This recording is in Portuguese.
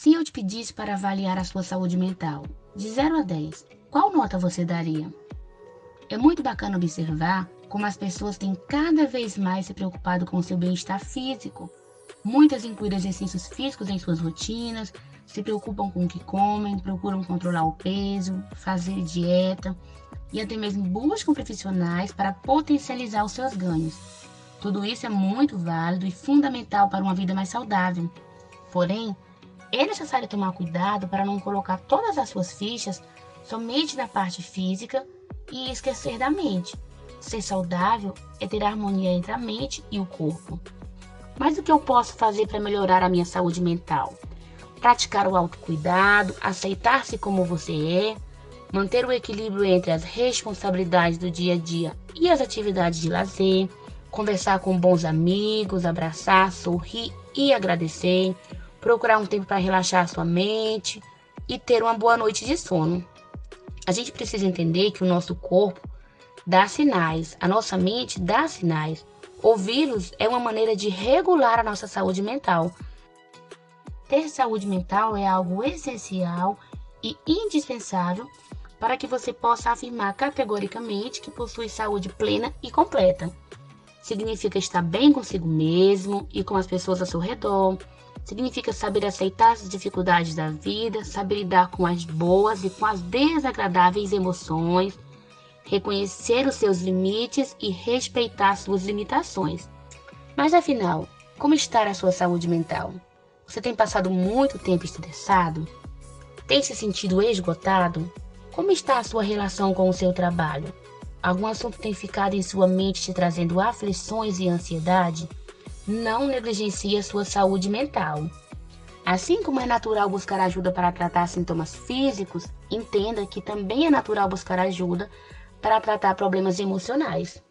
Se eu te pedisse para avaliar a sua saúde mental, de 0 a 10, qual nota você daria? É muito bacana observar como as pessoas têm cada vez mais se preocupado com o seu bem-estar físico. Muitas incluem exercícios físicos em suas rotinas, se preocupam com o que comem, procuram controlar o peso, fazer dieta e até mesmo buscam profissionais para potencializar os seus ganhos. Tudo isso é muito válido e fundamental para uma vida mais saudável. Porém, é necessário tomar cuidado para não colocar todas as suas fichas somente na parte física e esquecer da mente. Ser saudável é ter harmonia entre a mente e o corpo. Mas o que eu posso fazer para melhorar a minha saúde mental? Praticar o autocuidado, aceitar-se como você é, manter o equilíbrio entre as responsabilidades do dia a dia e as atividades de lazer, conversar com bons amigos, abraçar, sorrir e agradecer, procurar um tempo para relaxar a sua mente e ter uma boa noite de sono. A gente precisa entender que o nosso corpo dá sinais, a nossa mente dá sinais. Ouvi-los é uma maneira de regular a nossa saúde mental. Ter saúde mental é algo essencial e indispensável para que você possa afirmar categoricamente que possui saúde plena e completa. Significa estar bem consigo mesmo e com as pessoas ao seu redor. Significa saber aceitar as dificuldades da vida, saber lidar com as boas e com as desagradáveis emoções, reconhecer os seus limites e respeitar suas limitações. Mas afinal, como está a sua saúde mental? Você tem passado muito tempo estressado? Tem se sentido esgotado? Como está a sua relação com o seu trabalho? Algum assunto tem ficado em sua mente te trazendo aflições e ansiedade? Não negligencie a sua saúde mental. Assim como é natural buscar ajuda para tratar sintomas físicos, entenda que também é natural buscar ajuda para tratar problemas emocionais.